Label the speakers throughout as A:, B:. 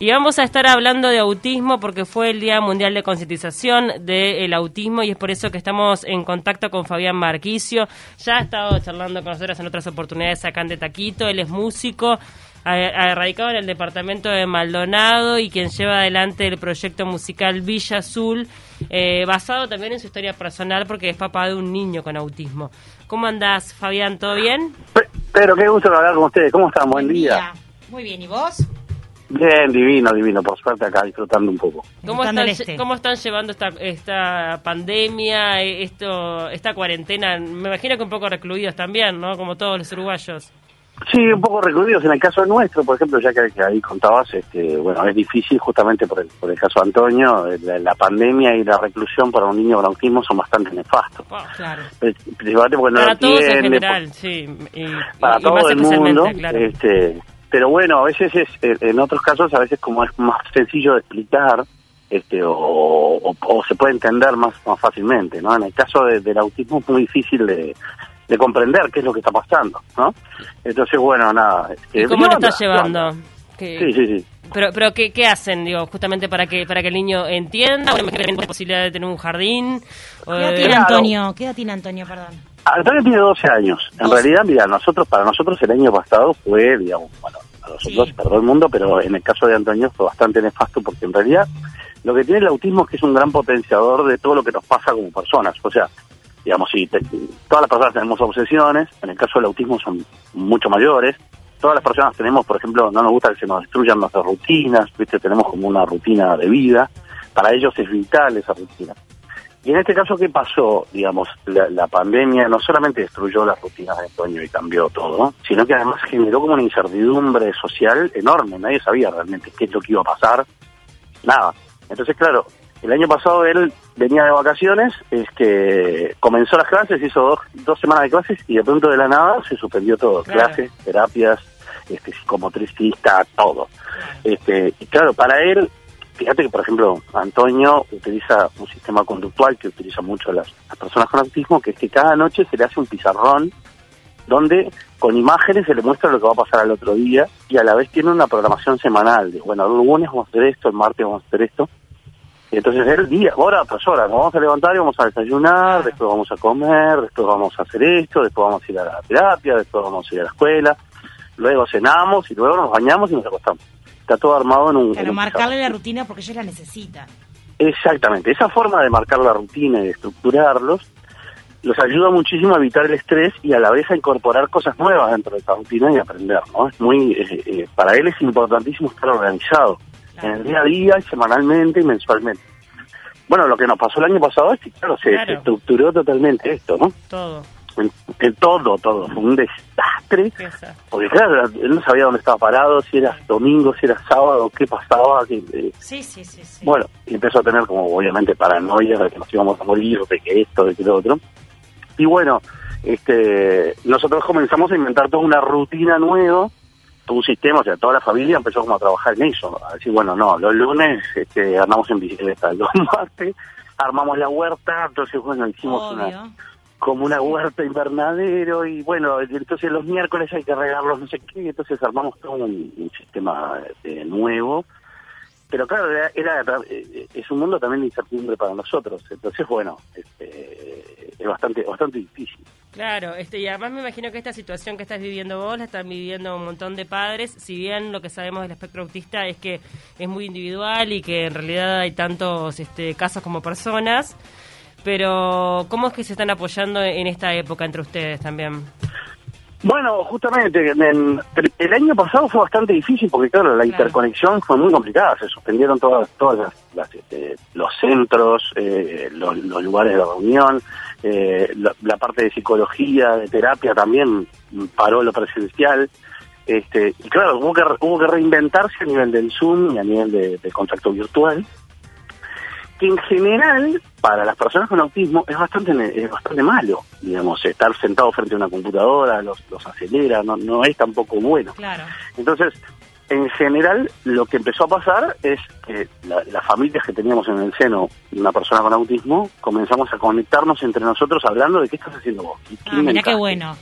A: Y vamos a estar hablando de autismo porque fue el Día Mundial de Concientización del Autismo y es por eso que estamos en contacto con Fabián Marquicio. Ya ha estado charlando con nosotros en otras oportunidades acá en de Taquito. Él es músico, radicado en el departamento de Maldonado y quien lleva adelante el proyecto musical Villa Azul, eh, basado también en su historia personal porque es papá de un niño con autismo. ¿Cómo andás, Fabián? ¿Todo bien?
B: Pero qué gusto hablar con ustedes. ¿Cómo están? Buen, día.
C: Muy bien, ¿y vos?
B: Bien, divino, divino, por suerte acá disfrutando un poco.
A: ¿Cómo están, este. ¿Cómo están llevando esta, esta pandemia, esto, esta cuarentena? Me imagino que un poco recluidos también, ¿no? Como todos los uruguayos.
B: Sí, un poco recluidos. En el caso nuestro, por ejemplo, ya que, ahí contabas, este, bueno, es difícil justamente por el, por el caso de Antonio, la, pandemia y la reclusión para un niño con autismo son bastante nefastos.
A: Oh, claro.
B: Principalmente porque
A: para
B: todos
A: en general, sí.
B: para todo el mundo, este, pero bueno, a veces es, eh, en otros casos a veces como es más sencillo de explicar, este, o, o, se puede entender más, más fácilmente, ¿no? En el caso del autismo es muy difícil de, de comprender qué es lo que está pasando, ¿no? Entonces, bueno, nada.
A: ¿Y cómo lo estás llevando?
B: Sí, sí, sí.
A: Pero, pero ¿qué, ¿qué, hacen, digo, justamente para que para que el niño entienda? ¿O la posibilidad de tener un jardín?
C: ¿Qué edad tiene Antonio? ¿Qué edad tiene Antonio, perdón?
B: Antonio tiene 12 años. En realidad, mira, nosotros, para nosotros el año pasado fue, digamos, bueno, a nosotros, para todo el mundo, pero en el caso de Antonio fue bastante nefasto porque en realidad lo que tiene el autismo es que es un gran potenciador de todo lo que nos pasa como personas. O sea, digamos, si todas las personas tenemos obsesiones, en el caso del autismo son mucho mayores, todas las personas tenemos, por ejemplo, no nos gusta que se nos destruyan nuestras rutinas, ¿viste? tenemos como una rutina de vida, para ellos es vital esa rutina. Y en este caso, ¿qué pasó? Digamos, la, pandemia no solamente destruyó las rutinas de Antonio y cambió todo, sino que además generó como una incertidumbre social enorme. Nadie sabía realmente qué es lo que iba a pasar. Nada. Entonces, claro, el año pasado él venía de vacaciones, es que comenzó las clases, hizo dos, dos semanas de clases y de pronto de la nada se suspendió todo. Clases, terapias, este, psicomotricista, todo. Este, y claro, para él Fíjate que, por ejemplo, Antonio utiliza un sistema conductual que utiliza mucho las, personas con autismo, que es que cada noche se le hace un pizarrón donde con imágenes se le muestra lo que va a pasar al otro día y a la vez tiene una programación semanal de, bueno, el lunes vamos a hacer esto, el martes vamos a hacer esto. Y entonces el día, hora tras hora, nos vamos a levantar y vamos a desayunar, después vamos a comer, después vamos a hacer esto, después vamos a ir a la terapia, después vamos a ir a la escuela, luego cenamos y luego nos bañamos y nos acostamos está todo armado en un...
C: Pero marcarle la rutina porque ellos la necesitan.
B: Exactamente, esa forma de marcar la rutina y de estructurarlos los ayuda muchísimo a evitar el estrés y a la vez a incorporar cosas nuevas dentro de esa rutina y aprender, ¿no? Es muy, eh, eh, para él es importantísimo estar organizado en el día a día, semanalmente y mensualmente. Bueno, lo que nos pasó el año pasado es que, claro, se, se estructuró totalmente esto, ¿no?
A: Todo
B: en, todo, todo. Fue un desastre. Porque claro, él no sabía dónde estaba parado, si era domingo, si era sábado, qué pasaba.
C: Eh, sí, sí, sí,
B: Bueno, y empezó a tener como obviamente paranoia de que nos íbamos a morir, de que esto, de que lo otro. Y bueno, este nosotros comenzamos a inventar toda una rutina nueva, todo un sistema, o sea, toda la familia empezó como a trabajar en eso. A decir, bueno, no, los lunes este, andamos en bicicleta, los martes armamos la huerta, entonces bueno, hicimos una como una huerta invernadero y bueno, entonces los miércoles hay que regarlos no sé qué, entonces armamos todo un, sistema eh, nuevo. Pero claro, era, eh, es un mundo también de incertidumbre para nosotros, entonces bueno, este, es bastante bastante difícil.
A: Claro, este, y además me imagino que esta situación que estás viviendo vos la están viviendo un montón de padres, si bien lo que sabemos del espectro autista es que es muy individual y que en realidad hay tantos este, casos como personas, pero ¿cómo es que se están apoyando en esta época entre ustedes también?
B: Bueno, justamente, el año pasado fue bastante difícil porque, claro, la interconexión fue muy complicada. Se suspendieron todas, todas las, este, los centros, eh, los, lugares de reunión, eh, la, parte de psicología, de terapia también paró lo presencial. Este, y claro, hubo que, hubo que reinventarse a nivel del Zoom y a nivel de contacto virtual que en general para las personas con autismo es bastante es bastante malo, digamos, estar sentado frente a una computadora los, los acelera, no, no es tampoco bueno.
C: Claro.
B: Entonces, en general, lo que empezó a pasar es que las familias que teníamos en el seno una persona con autismo, comenzamos a conectarnos entre nosotros hablando de qué estás haciendo vos.
C: Ah, mira qué bueno,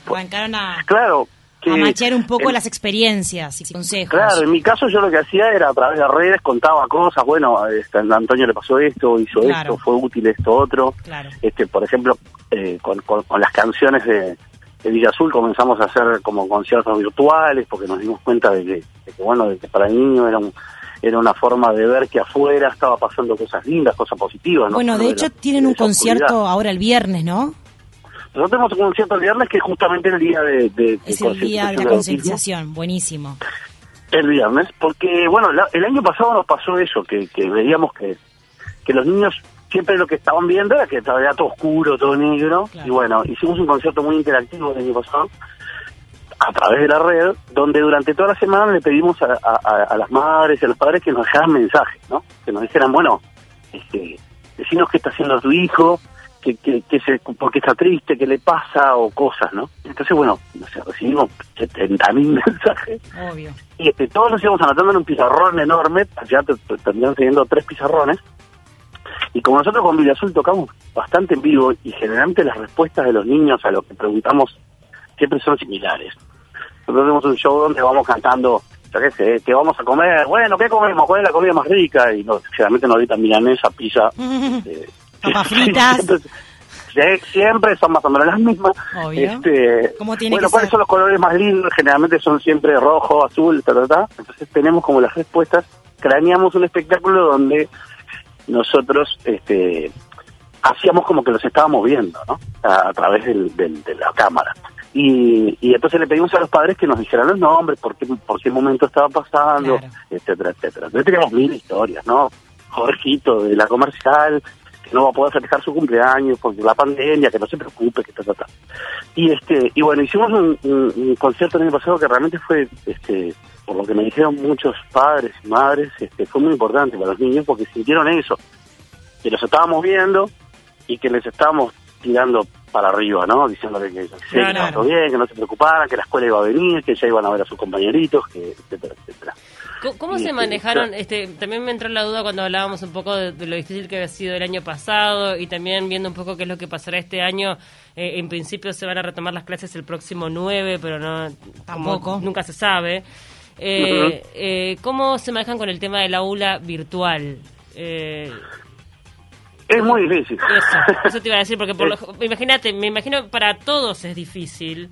C: a...
B: Claro, que...
C: A machear un poco
B: en-
C: las experiencias y consejos.
B: Claro, en mi caso yo lo que hacía era a través de redes contaba cosas, bueno, este, a Antonio le pasó esto, hizo
C: Claro.
B: esto, fue útil esto otro.
C: Claro.
B: Este, por ejemplo, eh, con, con- con las canciones de, de Villa Azul comenzamos a hacer como conciertos virtuales porque nos dimos cuenta de que, de que, bueno, de que para el niño era un era una forma de ver que afuera estaba pasando cosas lindas, cosas positivas. ¿no?
C: Bueno, de hecho tienen un concierto
B: oscuridad.
C: ahora el viernes, ¿no?
B: Nosotros tenemos un concierto el viernes que es justamente el día de,
C: Es el día de la
B: concientización,
C: buenísimo.
B: El viernes, porque bueno, la- el año pasado nos pasó eso, que, que veíamos que, que los niños siempre lo que estaban viendo era que estaba todo oscuro, todo negro,
C: Claro.
B: y bueno, hicimos un concierto muy interactivo el año pasado a través de la red, donde durante toda la semana le pedimos a- a las madres y a los padres que nos dejaran mensajes, ¿no? Que nos dijeran, bueno, este, decinos qué está haciendo tu hijo, que, que, que se, por qué está triste, qué le pasa, o cosas, ¿no? Entonces, bueno, no sé, recibimos 70.000 mensajes
C: Obvio.
B: y este, todos nos íbamos anotando en un pizarrón enorme, ya te- te- terminaron teniendo tres pizarrones, y como nosotros con Villa Azul tocamos bastante en vivo, y generalmente las respuestas de los niños a lo que preguntamos siempre son similares. Nosotros tenemos un show donde vamos cantando, yo qué sé, ¿qué vamos a comer? Bueno, ¿qué comemos? ¿Cuál es la comida más rica? Y no, generalmente nos gritan milanesa, pizza. eh,
C: Papas fritas.
B: siempre, son más o menos las mismas.
C: Obvio.
B: Este,
C: Como tiene
B: bueno,
C: que
B: ¿cuáles
C: ser.
B: son los colores más lindos? Generalmente son siempre rojo, azul, ta, ta, ta. Entonces tenemos como las respuestas, craneamos un espectáculo donde nosotros este, hacíamos como que los estábamos viendo, ¿no? A, a través del, del- de la cámara. Y, y entonces le pedimos a los padres que nos dijeran los nombres, por qué, por qué momento estaba pasando,
C: Claro.
B: etcétera, etcétera. Entonces teníamos mil historias, ¿no? Jorgito de la comercial, que no va a poder festejar su cumpleaños porque la pandemia, que no se preocupe, que ta, ta, ta. Y este, y bueno, hicimos un, un- concierto el año pasado que realmente fue, este, por lo que me dijeron muchos padres y madres, este, fue muy importante para los niños porque sintieron eso, que los estábamos viendo y que les estábamos tirando para arriba, ¿no? Diciéndole que, estaba todo bien, que no se preocuparan, que la escuela iba a venir, que ya iban a ver a sus compañeritos, que etcétera, etcétera.
A: ¿Cómo,
B: Y,
A: se
B: este,
A: manejaron? Este, también me entró la duda cuando hablábamos un poco de, de lo difícil que había sido el año pasado y también viendo un poco qué es lo que pasará este año. Eh, en principio se van a retomar las clases el próximo 9, pero no como
C: Tampoco.
A: nunca se sabe. Eh, eh, ¿Cómo se manejan con el tema del aula virtual? Eh,
B: Es muy difícil.
A: eso, eso te iba a decir, porque por lo- imagínate, me imagino que para todos es difícil.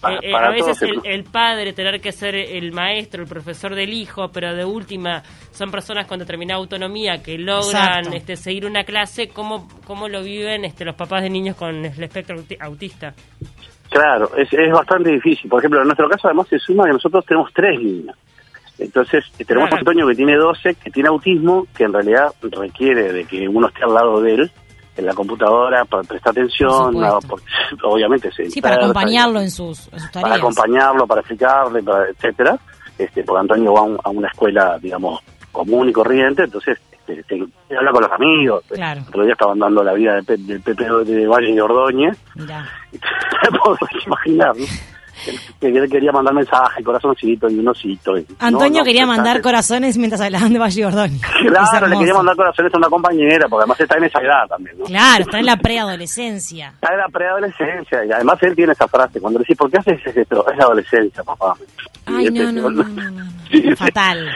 B: Para-
A: Eh, eh,
B: para
A: a veces el, el padre tener que ser el maestro, el profesor del hijo, pero de última son personas con determinada autonomía que logran
C: Exacto.
A: este, seguir una clase. ¿Cómo, cómo lo viven este, los papás de niños con el espectro auti- autista?
B: Claro, es, es bastante difícil. Por ejemplo, en nuestro caso además se suma que nosotros tenemos tres niños. Entonces, tenemos a
A: Claro.
B: Antonio que tiene 12, que tiene autismo, que en realidad requiere de que uno esté al lado de él en la computadora para prestar atención, porque obviamente se
C: Sí, para acompañarlo en sus, en sus
B: para acompañarlo, para explicarle, para, etcétera. Este, porque Antonio va a, un- a una escuela, digamos, común y corriente, entonces este, se- se habla con los amigos.
C: Claro.
B: El otro día estaban dando la vida del Pepe de Valle de Ordóñez,
C: Mirá.
B: te podés imaginar, ¿no? Que quería mandar mensaje, corazoncito y un osito. y-
C: Antonio
B: no,
C: quería mandar corazones mientras hablaban de Valle Ordóñez.
B: Claro, le quería mandar corazones a una compañera, porque además está en esa edad también, ¿no?
C: Claro, está en la preadolescencia.
B: Está en la preadolescencia, y además él tiene esa frase, cuando le dice, ¿por qué haces esto? Es la adolescencia, papá.
C: Ay, no,
B: este,
C: no, no. Fatal.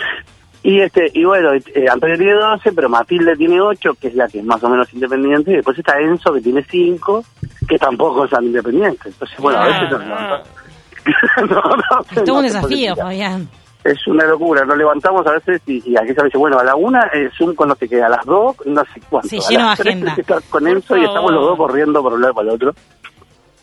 B: Y este y bueno, eh, Antonio tiene 12, pero Matilde tiene 8, que es la que es más o menos independiente, y después está Enzo, que tiene 5, que tampoco es tan independiente. Entonces, bueno, a veces
A: Ah.
B: No, no,
C: Es todo un desafío. Fabián.
B: Es una locura, nos levantamos a veces y, y aquí se dice, bueno, a la una es Zoom con no sé qué, a las dos, no sé cuánto.
C: Sí,
B: a
C: lleno
B: las tres
C: agenda.
B: que estar con Enzo y estamos los dos corriendo por un lado y para el otro.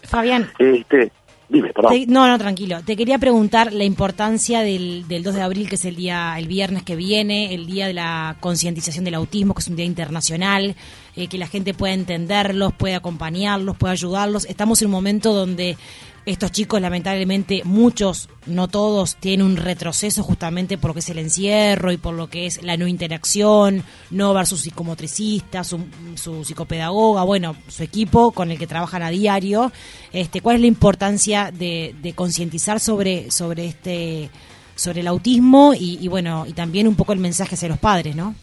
C: Fabián,
B: Este, dime, perdón.
C: te- no, no, tranquilo. Te quería preguntar la importancia del, del 2 de abril, que es el día, el viernes que viene, el día de la concientización del autismo, que es un día internacional, eh, que la gente pueda entenderlos, pueda acompañarlos, pueda ayudarlos. Estamos en un momento donde estos chicos, lamentablemente, muchos, no todos, tienen un retroceso justamente por lo que es el encierro y por lo que es la no interacción, no ver su psicomotricista, su, su psicopedagoga, bueno, su equipo con el que trabajan a diario. Este, ¿Cuál es la importancia de, de concientizar sobre, sobre este sobre el autismo y, y bueno y también un poco el mensaje hacia los padres, ¿no?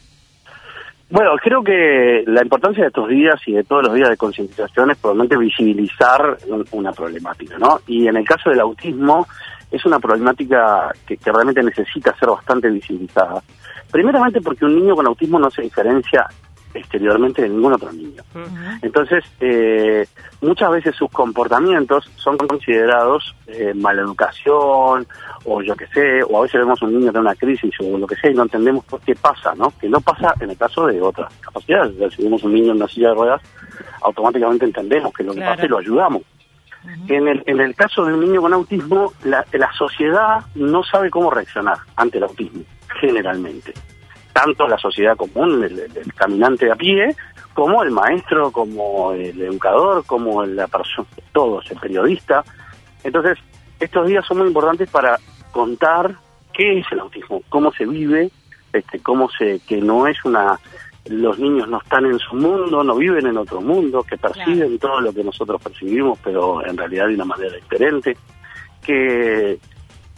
B: Bueno, creo que la importancia de estos días y de todos los días de concientización es probablemente visibilizar un- una problemática, ¿no? Y en el caso del autismo, es una problemática que, que realmente necesita ser bastante visibilizada. Primeramente porque un niño con autismo no se diferencia exteriormente de ningún otro niño. Entonces, eh, muchas veces sus comportamientos son considerados eh, maleducación o yo qué sé, o a veces vemos un niño de una crisis o lo que sea y no entendemos por qué pasa, ¿no? Que no pasa en el caso de otras capacidades. si vemos un niño en una silla de ruedas, automáticamente entendemos que lo que pasa y lo ayudamos. en, el, en el caso de un niño con autismo, la, la sociedad no sabe cómo reaccionar ante el autismo, generalmente tanto la sociedad común, el, caminante a pie, como el maestro, como el educador, como la persona, todos, el periodista. Entonces, estos días son muy importantes para contar qué es el autismo, cómo se vive, este, cómo se, que no es una, los niños no están en su mundo, no viven en otro mundo, que perciben todo lo que nosotros percibimos, pero en realidad de una manera diferente, que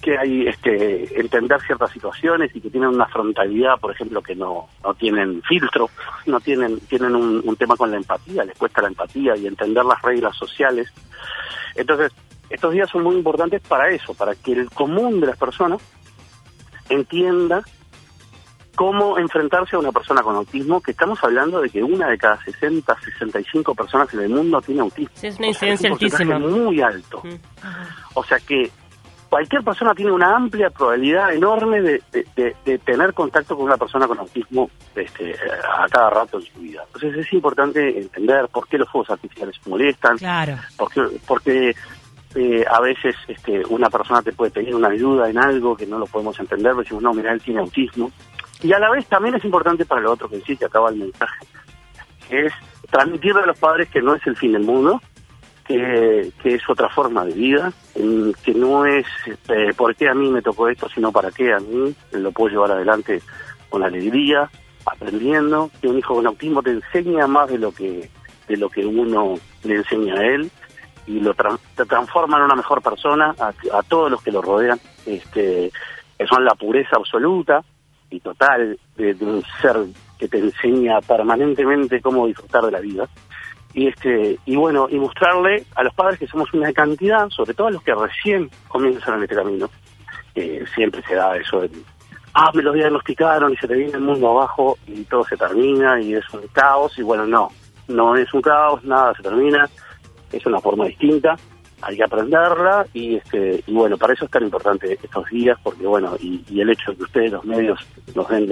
B: que hay este entender ciertas situaciones y que tienen una frontalidad, por ejemplo, que no, no tienen filtro, no tienen tienen un, tema con la empatía, les cuesta la empatía y entender las reglas sociales. Entonces, estos días son muy importantes para eso, para que el común de las personas entienda cómo enfrentarse a una persona con autismo, que estamos hablando de que una de cada 60, 65 personas en el mundo tiene autismo.
A: es una incidencia altísima.
B: Muy alto. O sea que cualquier persona tiene una amplia probabilidad enorme de, tener contacto con una persona con autismo este, a cada rato en su vida. Entonces es importante entender por qué los fuegos artificiales molestan,
C: claro.
B: porque, porque eh, a veces este, una persona te puede pedir una ayuda en algo que no lo podemos entender, decimos, no, mira, él tiene autismo. Y a la vez también es importante para lo otro que sí, que acaba el mensaje, que es transmitirle a los padres que no es el fin del mundo, que, es otra forma de vida, que no es eh, por qué a mí me tocó esto, sino para qué a mí lo puedo llevar adelante con alegría, aprendiendo, que un hijo con autismo te enseña más de lo que de lo que uno le enseña a él y lo te transforma en una mejor persona a, todos los que lo rodean, este, que son la pureza absoluta y total de un ser que te enseña permanentemente cómo disfrutar de la vida y este y bueno y mostrarle a los padres que somos una cantidad sobre todo a los que recién comienzan en este camino. Siempre se da eso de ah me lo diagnosticaron y se te viene el mundo abajo y todo se termina y es un caos y bueno no no es un caos nada se termina es una forma distinta hay que aprenderla y este y bueno para eso es tan importante estos días porque bueno y, y el hecho de que ustedes los medios nos den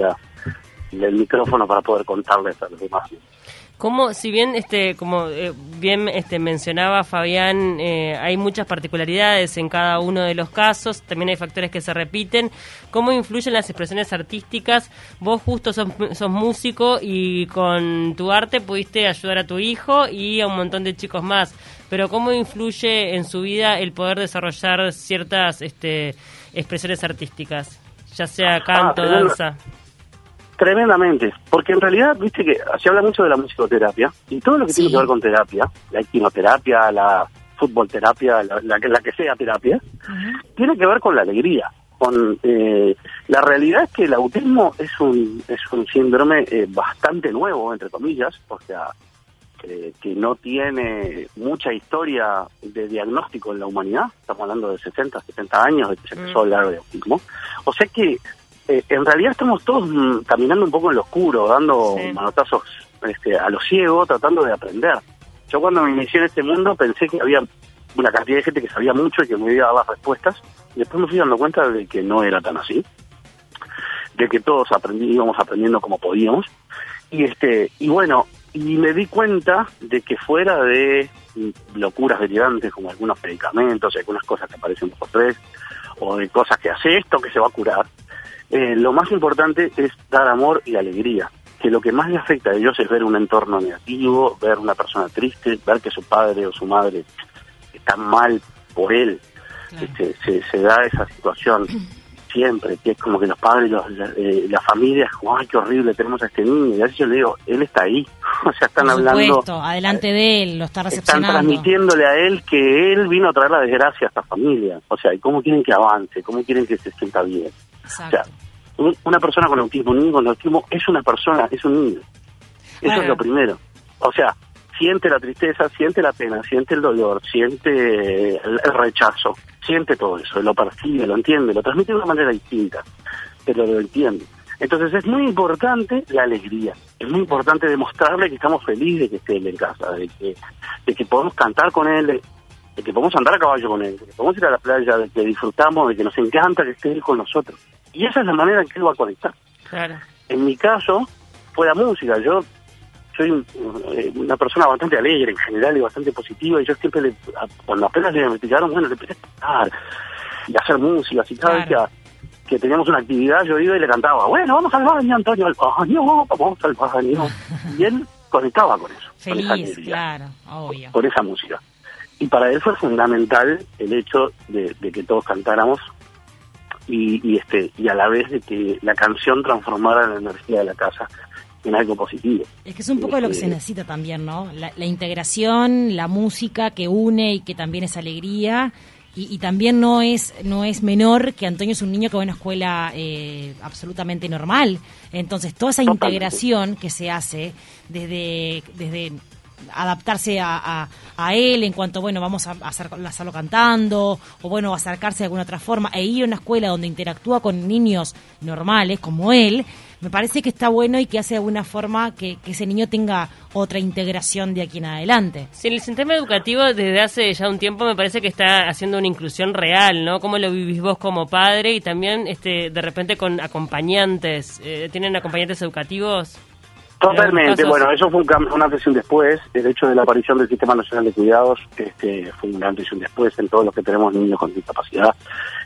B: el micrófono para poder contarles a los demás
A: como si bien, este, como eh, bien este, mencionaba Fabián, eh, hay muchas particularidades en cada uno de los casos, también hay factores que se repiten. ¿Cómo influyen las expresiones artísticas? Vos justo sos, sos músico y con tu arte pudiste ayudar a tu hijo y a un montón de chicos más. Pero ¿cómo influye en su vida el poder desarrollar ciertas este, expresiones artísticas? Ya sea canto, ah, danza.
B: Tremendamente, porque en realidad, viste que se habla mucho de la musicoterapia y todo lo que tiene que ver con terapia, la quimioterapia, la fútbol terapia, la, la, que sea terapia, tiene que ver con la alegría. Con eh, la realidad es que el autismo es un es un síndrome eh, bastante nuevo entre comillas, o sea que no tiene mucha historia de diagnóstico en la humanidad. Estamos hablando de 60, 70 años de que se empezó a hablar de autismo. O sea que eh, en realidad estamos todos mm, caminando un poco en lo oscuro, dando manotazos este, a lo ciego, tratando de aprender. Yo cuando me inicié en este mundo pensé que había una cantidad de gente que sabía mucho y que me iba a dar las respuestas, y después me fui dando cuenta de que no era tan así, de que todos aprendí, íbamos aprendiendo como podíamos, y este y bueno, y me di cuenta de que fuera de locuras delirantes como algunos medicamentos y algunas cosas que aparecen por tres, o de cosas que hace esto que se va a curar, eh, lo más importante es dar amor y alegría. Que lo que más le afecta a ellos es ver un entorno negativo, ver una persona triste, ver que su padre o su madre está mal por él. Este, se, da esa situación siempre, que es como que los padres, los, la, eh, familia, ay, qué horrible, tenemos a este niño. Y a veces yo le digo, él está ahí. o sea, están hablando.
C: adelante de él, lo está recepcionando.
B: Están transmitiéndole a él que él vino a traer la desgracia a esta familia. O sea, ¿y cómo quieren que avance? ¿Cómo quieren que se sienta bien? O sea, una persona con autismo, un niño con autismo, es una persona, es un niño. Eso es lo primero. O sea, siente la tristeza, siente la pena, siente el dolor, siente el, rechazo, siente todo eso, lo percibe, lo entiende, lo transmite de una manera distinta, pero lo entiende. Entonces es muy importante la alegría, es muy importante demostrarle que estamos felices de que esté él en casa, de que, de que podemos cantar con él, de, que podemos andar a caballo con él, de que podemos ir a la playa, de que disfrutamos, de que nos encanta que esté él con nosotros. Y esa es la manera en que él va a conectar.
A: Claro.
B: En mi caso, fue la música. Yo soy eh, una persona bastante alegre en general y bastante positiva y yo siempre, le, cuando apenas le investigaron, bueno, le empecé a cantar y a hacer música, así cada vez que, que, teníamos una actividad yo iba y le cantaba, bueno, vamos al baño, Antonio, al baño, vamos al baño. y él conectaba con eso.
C: Feliz, claro, obvio.
B: Con esa música. Y para él fue fundamental el hecho de, de que todos cantáramos y, y, este y a la vez de que la canción transformara la energía de la casa en algo positivo.
C: Es que es un poco de lo que se necesita también, ¿no? La, integración, la música que une y que también es alegría. Y, también no es no es menor que Antonio es un niño que va a una escuela eh, absolutamente normal. Entonces, toda esa integración que se hace desde, desde adaptarse a, a, él en cuanto, bueno, vamos a, hacerlo cantando, o bueno, acercarse de alguna otra forma, e ir a una escuela donde interactúa con niños normales como él, me parece que está bueno y que hace de alguna forma que, ese niño tenga otra integración de aquí en adelante.
A: Sí, el sistema educativo desde hace ya un tiempo me parece que está haciendo una inclusión real, ¿no? ¿Cómo lo vivís vos como padre y también este de repente con acompañantes? Eh, ¿Tienen acompañantes educativos?
B: Totalmente, bueno, eso fue un, una antes y un después. El hecho de la aparición del Sistema Nacional de Cuidados este, fue un antes y un después en todos los que tenemos niños con discapacidad.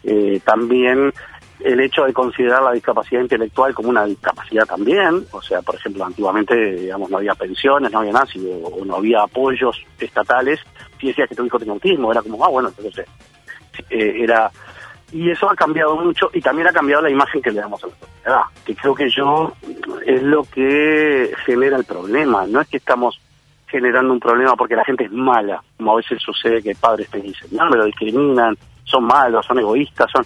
B: Eh, también el hecho de considerar la discapacidad intelectual como una discapacidad también, o sea, por ejemplo, antiguamente, digamos, no había pensiones, no había nada, o, no había apoyos estatales, si decías que tu hijo tenía autismo, era como, ah, bueno, entonces, eh, era y eso ha cambiado mucho y también ha cambiado la imagen que le damos a la sociedad, que creo que yo es lo que genera el problema, no es que estamos generando un problema porque la gente es mala, como a veces sucede que padres te dicen, no, me lo discriminan, son malos, son egoístas, son...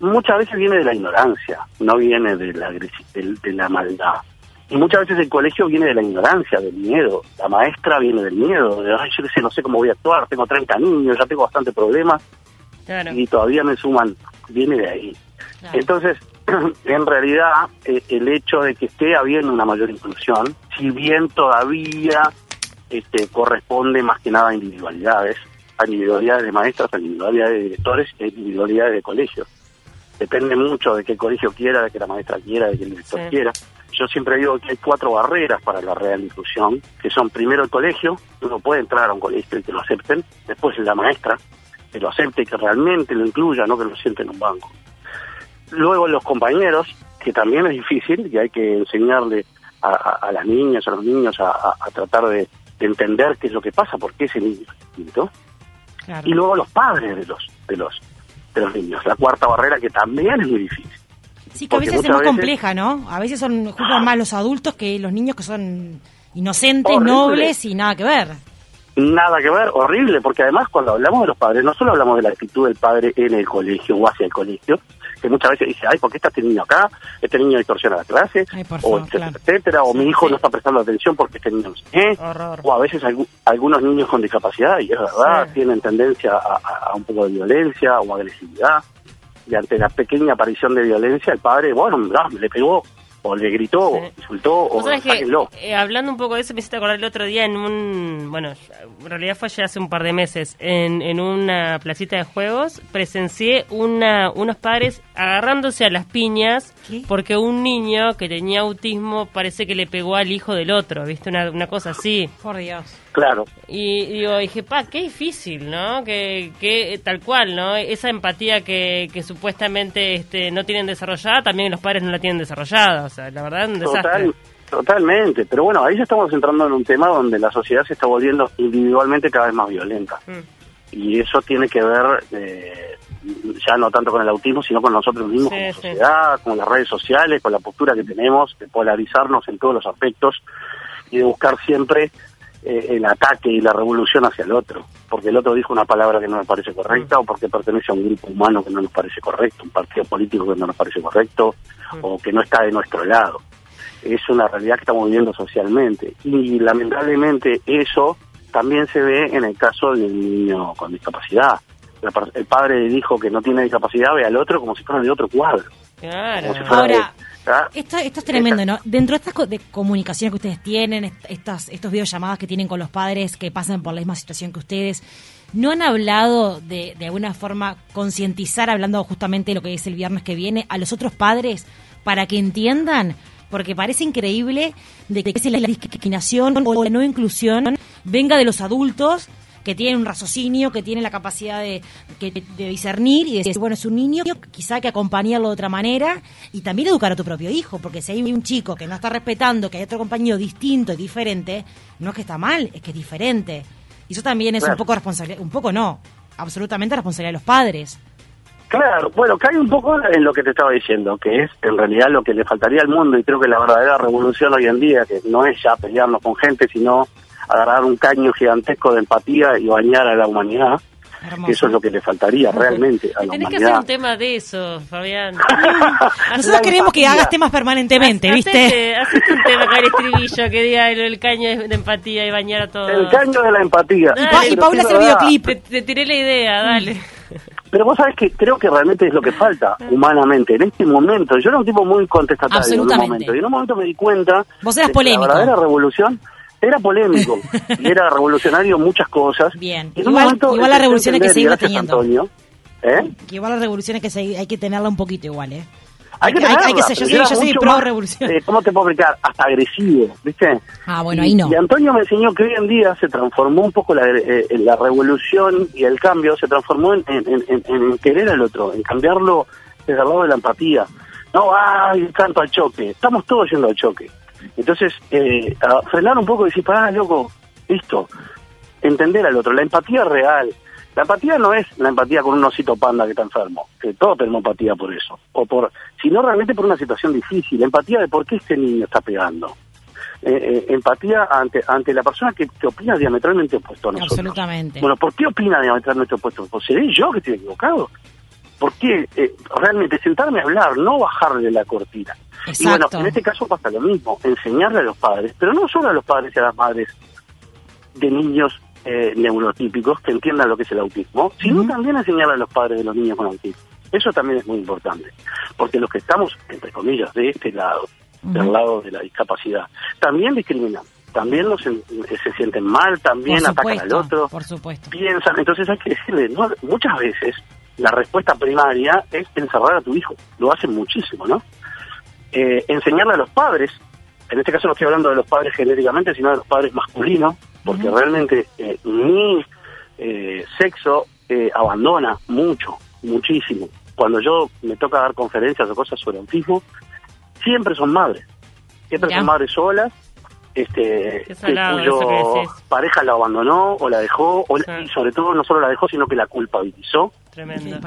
B: Muchas veces viene de la ignorancia, no viene de la, de, la maldad. Y muchas veces el colegio viene de la ignorancia, del miedo. La maestra viene del miedo, de, ay, yo no sé cómo voy a actuar, tengo 30 niños, ya tengo bastante problemas y todavía me suman, viene de ahí. Entonces, en realidad, eh, el hecho de que esté habiendo una mayor inclusión, si bien todavía este, corresponde más que nada a individualidades, a individualidades de maestras, a individualidades de directores a individualidades de colegios. Depende mucho de qué colegio quiera, de que la maestra quiera, de que el director quiera. Yo siempre digo que hay cuatro barreras para la real inclusión, que son primero el colegio, uno puede entrar a un colegio y que lo acepten, después la maestra, que lo acepte, que realmente lo incluya, no que lo siente en un banco. Luego los compañeros, que también es difícil y hay que enseñarle a, las niñas, a los niños a, tratar de, entender qué es lo que pasa, por qué ese niño es distinto. Y luego los padres de los, de los, de los niños, la cuarta barrera que también es muy difícil.
C: Sí, que a veces es muy compleja, ¿no? A veces son juzgan más los adultos que los niños que son inocentes, nobles y nada que ver
B: nada que ver, horrible, porque además cuando hablamos de los padres, no solo hablamos de la actitud del padre en el colegio o hacia el colegio, que muchas veces dice, ay, ¿por qué está este niño acá? Este niño distorsiona la clase, o etcétera, etcétera, o mi hijo no está prestando atención porque este niño no sé o a veces algunos niños con discapacidad, y es verdad, tienen tendencia a, un poco de violencia o agresividad, y ante la pequeña aparición de violencia, el padre, bueno, le pegó o le gritó, o insultó, o
A: que, eh, hablando un poco de eso, me hiciste acordar el otro día en un, bueno, en realidad fue ya hace un par de meses, en, en una placita de juegos, presencié una, unos padres agarrándose a las piñas porque un niño que tenía autismo parece que le pegó al hijo del otro, ¿viste? Una, una cosa así.
C: Por Dios.
B: Claro.
A: Y digo, dije, pa, qué difícil, ¿no? Que, que tal cual, ¿no? Esa empatía que, que supuestamente este, no tienen desarrollada, también los padres no la tienen desarrollada, o sea, la verdad es un desastre.
B: totalmente, pero bueno, ahí ya estamos entrando en un tema donde la sociedad se está volviendo individualmente cada vez más violenta. Mm. Y eso tiene que ver eh, ya no tanto con el autismo, sino con nosotros mismos como sociedad, con las redes sociales, con la postura que tenemos de polarizarnos en todos los aspectos y de buscar siempre eh, el ataque y la revolución hacia el otro, porque el otro dijo una palabra que no nos parece correcta o porque pertenece a un grupo humano que no nos parece correcto, un partido político que no nos parece correcto mm. o que no está de nuestro lado. Es una realidad que estamos viviendo socialmente y lamentablemente eso también se ve en el caso del niño con discapacidad el padre del hijo que no tiene discapacidad ve al otro como si fuera de otro cuadro.
A: Claro.
C: Ahora, esto, esto es tremendo, ¿no? Dentro de estas de comunicaciones que ustedes tienen, estas, estos videollamadas que tienen con los padres que pasan por la misma situación que ustedes, ¿no han hablado de, de alguna forma concientizar, hablando justamente de lo que es el viernes que viene, a los otros padres para que entiendan? Porque parece increíble de que la discriminación o la no inclusión venga de los adultos que tienen un raciocinio, que tienen la capacidad de, de, discernir y decir, bueno, es un niño, quizá hay que acompañarlo de otra manera y también educar a tu propio hijo, porque si hay un chico que no está respetando, que hay otro compañero distinto y diferente, no es que está mal, es que es diferente. Y eso también es un poco responsabilidad, un poco no, absolutamente responsabilidad de los padres.
B: Claro, bueno, cae un poco en lo que te estaba diciendo, que es en realidad lo que le faltaría al mundo y creo que la verdadera revolución hoy en día, que no es ya pelearnos con gente, sino agarrar un caño gigantesco de empatía y bañar a la humanidad. Eso es lo que le faltaría realmente a la
A: Tenés
B: que
A: hacer un tema de eso, Fabián.
C: Nosotros queremos que hagas temas permanentemente, ¿viste?
A: Hacete un tema con el estribillo que diga el, caño de empatía y bañar a todos.
B: El caño de la empatía.
C: y, Paula hace el videoclip.
A: Te, tiré la idea, dale.
B: Pero vos sabés que creo que realmente es lo que falta humanamente en este momento. Yo era un tipo muy contestatario en un momento y en un momento me di cuenta
C: Vos eras polémico.
B: la verdadera revolución era polémico y era revolucionario en muchas cosas.
C: Bien, igual, igual la revolución hay que seguirla teniendo.
B: Antonio, ¿eh?
C: igual la revolución hay que, hay que tenerla un poquito igual, ¿eh?
B: Hay, que, hay, que
C: ser, yo, soy, pro revolución.
B: Eh, ¿Cómo te puedo explicar? Hasta agresivo, ¿viste?
C: Ah, bueno, ahí no.
B: Y, Antonio me enseñó que hoy en día se transformó un poco la, eh, la revolución y el cambio, se transformó en, en, en, querer al otro, en cambiarlo desde el lado de la empatía. No, ay, tanto al choque. Estamos todos yendo al choque. Entonces, eh, frenar un poco y decir, pará, loco, listo, entender al otro. La empatía real. La empatía no es la empatía con un osito panda que está enfermo, que todos tenemos empatía por eso, o por, sino realmente por una situación difícil. Empatía de por qué este niño está pegando. Eh, eh, empatía ante ante la persona que, te opina diametralmente opuesto a nosotros.
C: Absolutamente.
B: Bueno, ¿por qué opina diametralmente opuesto? Pues seré yo que estoy equivocado. ¿Por qué? Eh, realmente sentarme a hablar, no bajarle la cortina. Y bueno, en este caso pasa lo mismo, enseñarle a los padres, pero no solo a los padres y a las madres de niños eh, neurotípicos que entiendan lo que es el autismo, sino también enseñarle a los padres de los niños con autismo. Eso también es muy importante, porque los que estamos, entre comillas, de este lado, del lado de la discapacidad, también discriminan, también los, se sienten mal, también atacan al otro,
C: por supuesto.
B: piensan, entonces hay que decirle, no, muchas veces la respuesta primaria es encerrar a tu hijo, lo hacen muchísimo, ¿no? eh, enseñarle a los padres, en este caso no estoy hablando de los padres genéricamente, sino de los padres masculinos, porque realmente eh, mi eh, sexo eh, abandona mucho, muchísimo. Cuando yo me toca dar conferencias o cosas sobre autismo, siempre son madres, siempre son madres solas, este cuyo pareja la abandonó o la dejó, o y sobre todo no solo la dejó, sino que la culpabilizó.
A: Tremendo.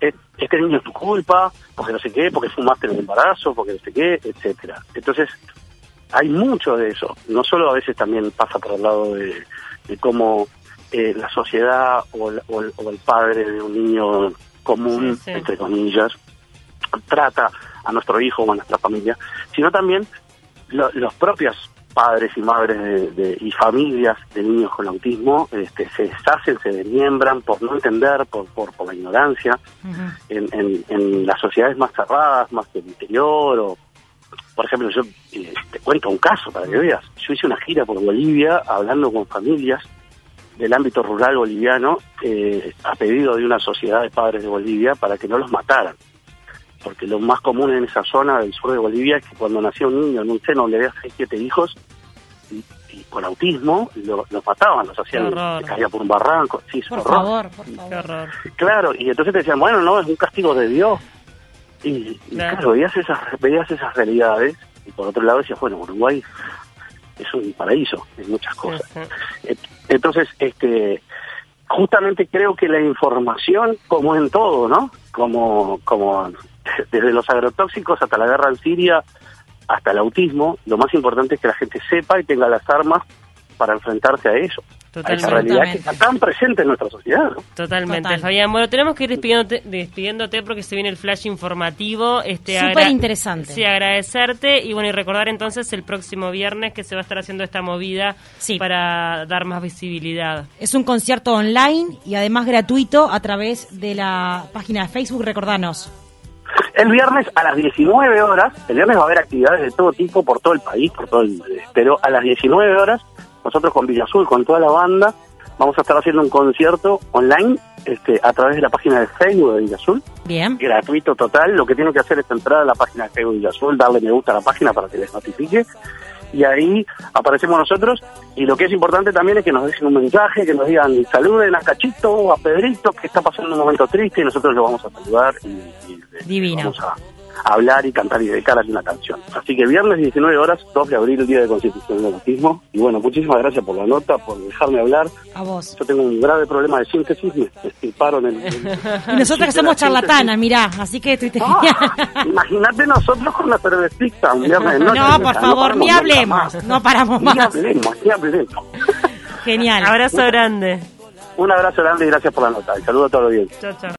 B: Eh, este niño es tu culpa, porque no sé qué, porque fumaste en el embarazo, porque no sé qué, etcétera. Entonces, hay mucho de eso. No solo a veces también pasa por el lado de, cómo eh, la sociedad o, el padre de un niño común, entre comillas, trata a nuestro hijo o a nuestra familia, sino también los propios padres y madres de, y familias de niños con autismo este, se deshacen, se desmiembran por no entender, por, por, la ignorancia, en, en, las sociedades más cerradas, más del interior, o por ejemplo, yo eh, te cuento un caso para que veas. Yo hice una gira por Bolivia hablando con familias del ámbito rural boliviano eh, a pedido de una sociedad de padres de Bolivia para que no los mataran porque lo más común en esa zona del sur de Bolivia es que cuando nacía un niño en un seno donde había seis, siete hijos, y, con autismo, lo, los mataban, los hacían, se caía por un barranco, sí,
C: por favor, por favor.
B: Claro, y entonces te decían, bueno, no, es un castigo de Dios. Y, claro. veías, esas, veías esas realidades, y por otro lado decías, bueno, Uruguay es un paraíso en muchas cosas. Entonces, este justamente creo que la información, como en todo, ¿no? Como, como desde los agrotóxicos hasta la guerra en Siria, hasta el autismo, lo más importante es que la gente sepa y tenga las armas para enfrentarse a eso. A esa
A: Totalmente.
B: realidad que está tan presente en nuestra sociedad. ¿no?
A: Totalmente,
C: Total.
A: Fabián. Bueno, tenemos que ir despidiéndote, despidiéndote porque se viene el flash informativo. Este,
C: Súper interesante.
A: Sí, agradecerte y bueno, y recordar entonces el próximo viernes que se va a estar haciendo esta movida
C: Sí.
A: para dar más visibilidad.
C: Es un concierto online y además gratuito a través de la página de Facebook. Recordanos.
B: El viernes a las 19 horas, el viernes va a haber actividades de todo tipo por todo el país, por todo el, pero a las 19 horas, nosotros con Villa Azul, con toda la banda, vamos a estar haciendo un concierto online este, a través de la página de Facebook de Villa Azul,
C: Bien.
B: gratuito total. Lo que tienen que hacer es entrar a la página de Facebook de Villa Azul, darle me gusta a la página para que les notifique. Y ahí aparecemos nosotros. Y lo que es importante también es que nos dejen un mensaje, que nos digan saluden a Cachito a Pedrito, que está pasando un momento triste, y nosotros lo vamos a saludar y,
C: Divino.
B: vamos a, a hablar y cantar y dedicarles una canción. Así que viernes 19 horas, 2 de abril, el Día de Constitución del Autismo. Y bueno, muchísimas gracias por la nota, por dejarme hablar.
C: A vos.
B: Yo tengo un grave problema de síntesis, me estirparon el... el-
C: Y nosotros que somos charlatanas, mirá. Así que estuviste.
B: Ah, Imagínate nosotros con la cervecita un viernes de noche.
C: No, por favor, ni hablemos.
B: más.
C: No paramos
B: Ni
C: más.
B: hablemos, ni hablemos.
C: Genial.
A: Abrazo grande.
B: Un abrazo grande y gracias por la nota. Y saludo a todos los bien.
A: Chao, chao.